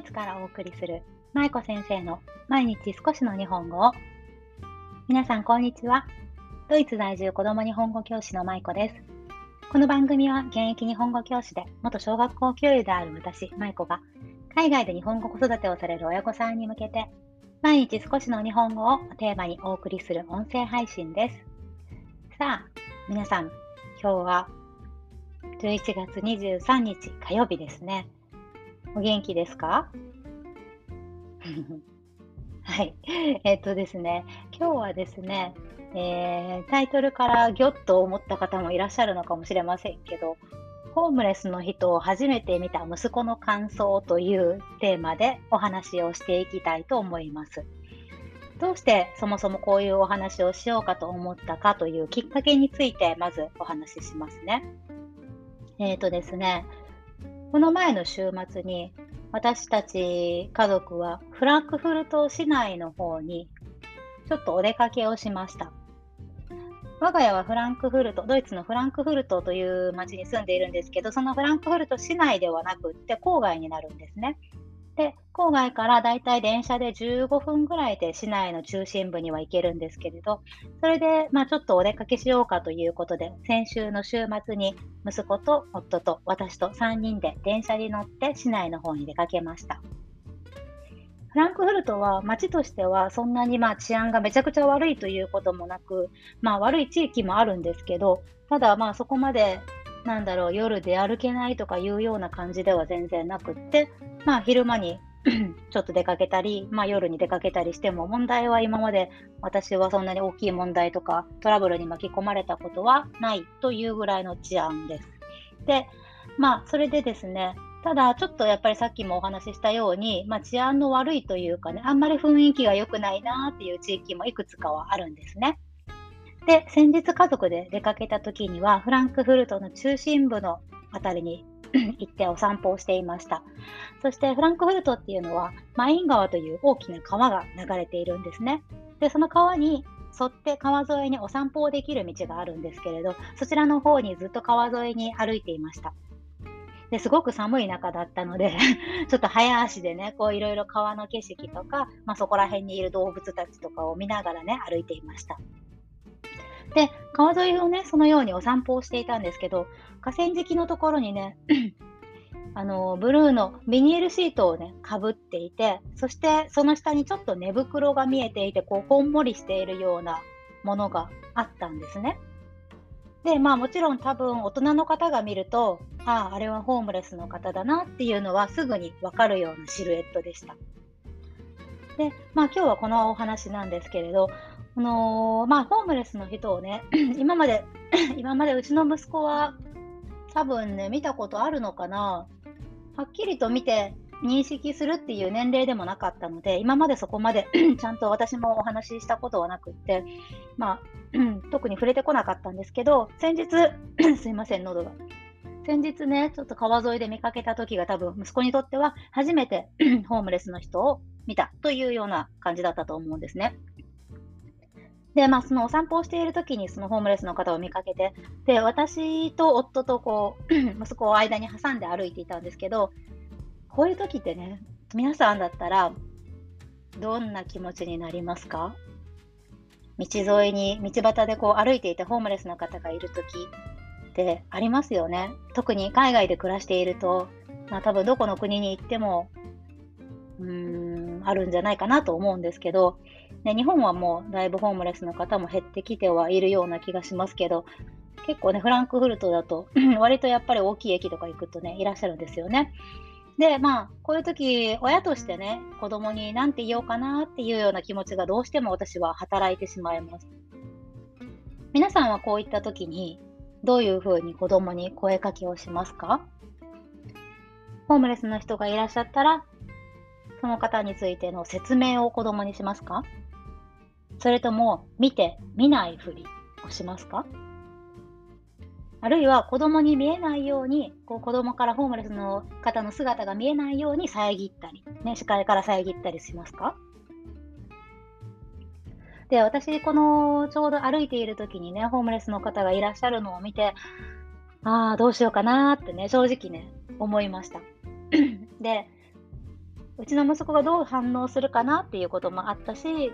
イツからお送りする舞子先生の毎日少しの日本語を。皆さんこんにちは。ドイツ在住子供日本語教師の舞子です。この番組は現役日本語教師で元小学校教諭である私舞子が海外で日本語子育てをされる親御さんに向けて毎日少しの日本語をテーマにお送りする音声配信です。さあ皆さん今日は11月23日火曜日ですね。お元気ですか？はい。えっとですね、今日はですね、えー、タイトルからギョッと思った方もいらっしゃるのかもしれませんけど、ホームレスの人を初めて見た息子の感想というテーマでお話をしていきたいと思います。どうしてそもそもこういうお話をしようかと思ったかというきっかけについてまずお話ししますね。えっ、ー、とですね、この前の週末に私たち家族はフランクフルト市内の方にちょっとお出かけをしました。我が家はフランクフルト、ドイツのフランクフルトという町に住んでいるんですけど、そのフランクフルト市内ではなくって郊外になるんですね。で、郊外からだいたい電車で15分ぐらいで市内の中心部には行けるんですけれど、それで、まあ、ちょっとお出かけしようかということで、先週の週末に息子と夫と私と3人で電車に乗って市内の方に出かけました。フランクフルトは街としてはそんなにまあ治安がめちゃくちゃ悪いということもなく、まあ悪い地域もあるんですけど、ただまあそこまでなんだろう、夜で歩けないとかいうような感じでは全然なくって、まあ昼間に ちょっと出かけたり、まあ、夜に出かけたりしても問題は今まで私はそんなに大きい問題とかトラブルに巻き込まれたことはないというぐらいの治安です。で、まあそれでですね、ただちょっとやっぱりさっきもお話ししたように、まあ、治安の悪いというかね、あんまり雰囲気が良くないなっていう地域もいくつかはあるんですね。で、先日家族で出かけた時にはフランクフルトの中心部のあたりに 行ってお散歩をしていました。そしてフランクフルトっていうのはマイン川という大きな川が流れているんですね。で、その川に沿って川沿いにお散歩をできる道があるんですけれど、そちらの方にずっと川沿いに歩いていました。ですごく寒い中だったので ちょっと早足でね、こういろいろ川の景色とか、まあ、そこら辺にいる動物たちとかを見ながらね、歩いていました。で、川沿いをね、そのようにお散歩をしていたんですけど、河川敷のところにね、あのブルーのビニールシートをね、かぶっていて、そしてその下にちょっと寝袋が見えていて、こう、こんもりしているようなものがあったんですね。で、まあもちろん多分大人の方が見ると、ああ、あれはホームレスの方だなっていうのはすぐにわかるようなシルエットでした。で、まあ今日はこのお話なんですけれど、あのー、まあ、ホームレスの人をね、今まで、今までうちの息子は多分ね、見たことあるのかな。はっきりと見て認識するっていう年齢でもなかったので、今までそこまで ちゃんと私もお話ししたことはなくって、まあ、特に触れてこなかったんですけど、先日、すいません、喉が。先日ね、ちょっと川沿いで見かけた時が多分息子にとっては初めてホームレスの人を見たというような感じだったと思うんですね。で、まあ、そのお散歩をしている時にそのホームレスの方を見かけて、で、私と夫とこう、息子を間に挟んで歩いていたんですけど、こういう時ってね、皆さんだったら、どんな気持ちになりますか？道沿いに、道端でこう歩いていてホームレスの方がいる時ってありますよね。特に海外で暮らしていると、まあ多分どこの国に行っても、うーん、あるんじゃないかなと思うんですけど、ね、日本はもうだいぶホームレスの方も減ってきてはいるような気がしますけど、結構ね、フランクフルトだと割とやっぱり大きい駅とか行くとね、いらっしゃるんですよね。で、まあ、こういう時、親としてね、子供に何て言おうかなっていうような気持ちがどうしても私は働いてしまいます。皆さんはこういった時に、どういうふうに子供に声かけをしますか？ホームレスの人がいらっしゃったら、その方についての説明を子供にしますか？それとも見て見ないふりをしますか？あるいは子供に見えないように、こう子供からホームレスの方の姿が見えないように遮ったり、ね、視界から遮ったりしますか？で、私、このちょうど歩いている時にね、ホームレスの方がいらっしゃるのを見て、ああ、どうしようかなってね、正直ね、思いました。で、うちの息子がどう反応するかなっていうこともあったし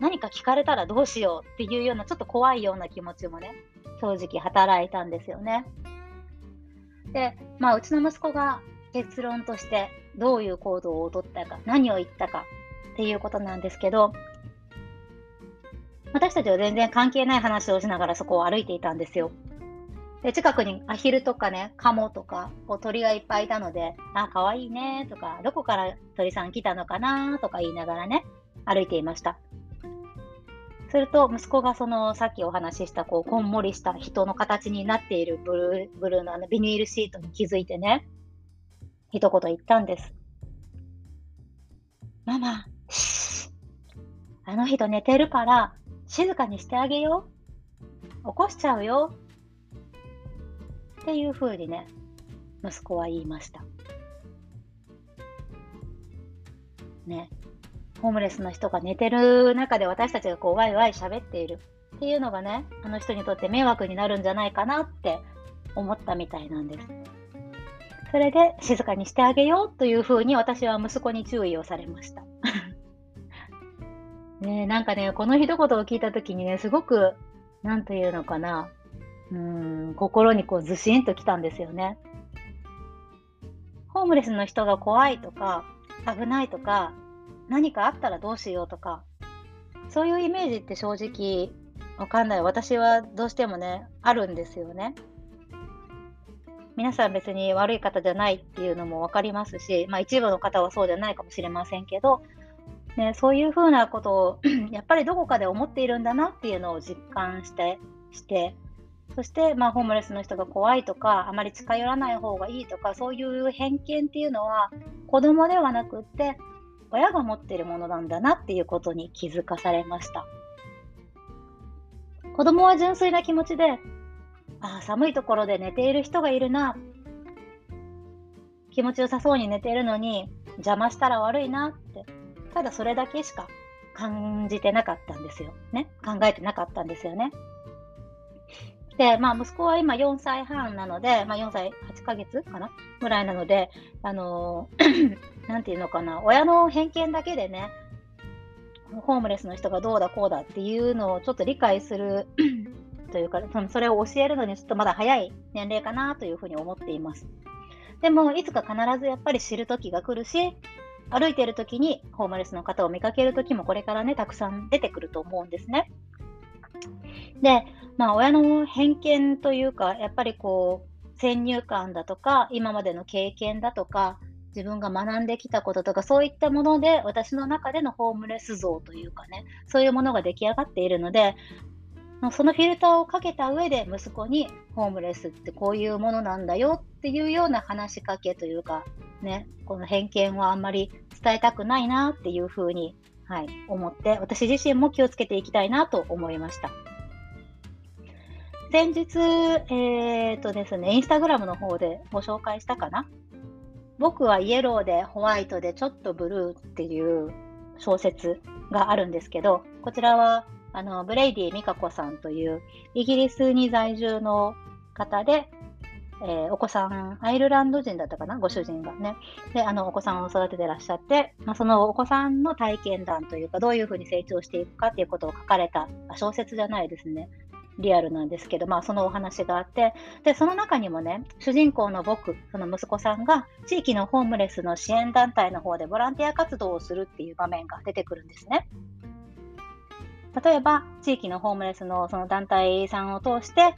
何か聞かれたらどうしようっていうようなちょっと怖いような気持ちもね正直働いたんですよね。で、まあ、うちの息子が結論としてどういう行動をとったか何を言ったかっていうことなんですけど私たちは全然関係ない話をしながらそこを歩いていたんですよ。で近くにアヒルとかね、カモとかこう鳥がいっぱいいたので、あ、かわいいねとか、どこから鳥さん来たのかなとか言いながらね、歩いていました。すると、息子がそのさっきお話ししたこうこんもりした人の形になっているブルーブルーのあのビニールシートに気づいてね、一言言ったんです。ママ、あの人寝てるから静かにしてあげよう。起こしちゃうよ。っていうふうにね、息子は言いました。ね。ホームレスの人が寝てる中で私たちがこうワイワイ喋っているっていうのがね、あの人にとって迷惑になるんじゃないかなって思ったみたいなんです。それで静かにしてあげようというふうに私は息子に注意をされました。ねなんかね、この一言を聞いたときにね、すごく、なんというのかな、うん、心にこうずしんときたんですよね。ホームレスの人が怖いとか、危ないとか、何かあったらどうしようとか、そういうイメージって正直わかんない。私はどうしてもね、あるんですよね。皆さん別に悪い方じゃないっていうのも分かりますし、まあ一部の方はそうじゃないかもしれませんけど、ね、そういうふうなことを やっぱりどこかで思っているんだなっていうのを実感してしてそして、まあ、ホームレスの人が怖いとかあまり近寄らない方がいいとかそういう偏見っていうのは子供ではなくって親が持ってるものなんだなっていうことに気づかされました子供は純粋な気持ちでああ寒いところで寝ている人がいるな気持ちよさそうに寝ているのに邪魔したら悪いなってただそれだけしか感じてなかったんですよ。ね。考えてなかったんですよね。で、まあ、息子は今4歳半なので、まあ、4歳8ヶ月かな？ぐらいなので、あの なんていうのかな、親の偏見だけでね、ホームレスの人がどうだこうだっていうのをちょっと理解する というか、それを教えるのにちょっとまだ早い年齢かなというふうに思っています。でも、いつか必ずやっぱり知る時が来るし、歩いている時にホームレスの方を見かける時もこれからね、たくさん出てくると思うんですね。で、まあ、親の偏見というか、やっぱりこう、先入観だとか、今までの経験だとか、自分が学んできたこととか、そういったもので、私の中でのホームレス像というかね、そういうものが出来上がっているので、そのフィルターをかけた上で息子にホームレスってこういうものなんだよっていうような話しかけというか、ね、この偏見はあんまり伝えたくないなっていうふうに、はい、思って、私自身も気をつけていきたいなと思いました。先日、えー、とですね、インスタグラムの方でご紹介したかな？僕はイエローでホワイトでちょっとブルーっていう小説があるんですけど、こちらはあのブレイディ・ミカコさんというイギリスに在住の方で、えー、お子さん、アイルランド人だったかな、ご主人がね。で、あの、お子さんを育ててらっしゃって、まあ、そのお子さんの体験談というか、どういうふうに成長していくかっていうことを書かれた、小説じゃないですね。リアルなんですけど、まあ、そのお話があって、で、その中にもね、主人公の僕、その息子さんが、地域のホームレスの支援団体の方でボランティア活動をするっていう場面が出てくるんですね。例えば、地域のホームレスのその団体さんを通して、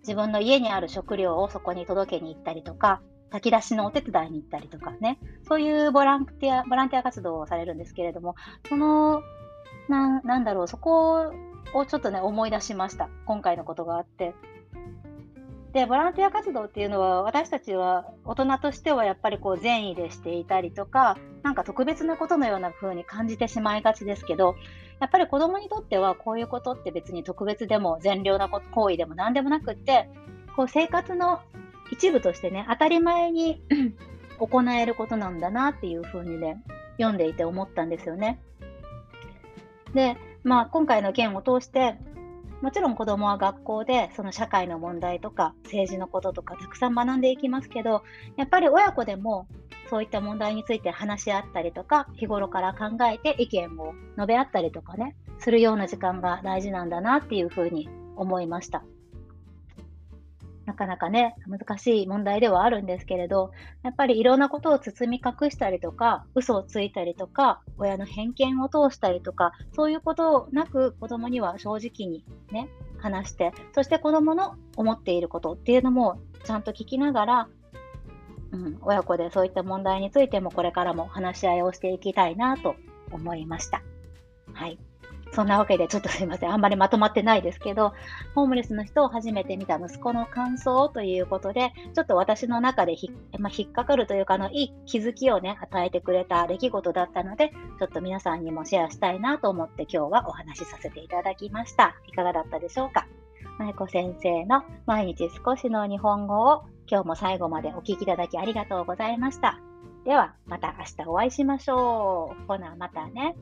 自分の家にある食料をそこに届けに行ったりとか、炊き出しのお手伝いに行ったりとかね、そういうボランティア、ボランティア活動をされるんですけれども、その、ななんだろう、そこをちょっとね、思い出しました。今回のことがあって。で、ボランティア活動っていうのは、私たちは大人としてはやっぱりこう善意でしていたりとか、なんか特別なことのような風に感じてしまいがちですけど、やっぱり子供にとってはこういうことって別に特別でも善良な行為でも何でもなくって、こう生活の一部としてね、当たり前に 行えることなんだなっていう風にね、読んでいて思ったんですよね。で、まあ今回の件を通して、もちろん子どもは学校でその社会の問題とか政治のこととかたくさん学んでいきますけど、やっぱり親子でもそういった問題について話し合ったりとか、日頃から考えて意見を述べ合ったりとかね、するような時間が大事なんだなっていうふうに思いました。かなかね、難しい問題ではあるんですけれど、やっぱりいろんなことを包み隠したりとか、嘘をついたりとか、親の偏見を通したりとか、そういうことなく子供には正直にね、話して、そして子供の思っていることっていうのもちゃんと聞きながら、うん、親子でそういった問題についてもこれからも話し合いをしていきたいなと思いました。はい。そんなわけで、ちょっとすいません。あんまりまとまってないですけど、ホームレスの人を初めて見た息子の感想ということで、ちょっと私の中でひ、まあ、引っかかるというか、あの、いい気づきをね、与えてくれた出来事だったので、ちょっと皆さんにもシェアしたいなと思って今日はお話しさせていただきました。いかがだったでしょうか？舞子先生の毎日少しの日本語を今日も最後までお聴きいただきありがとうございました。では、また明日お会いしましょう。ほな、またね。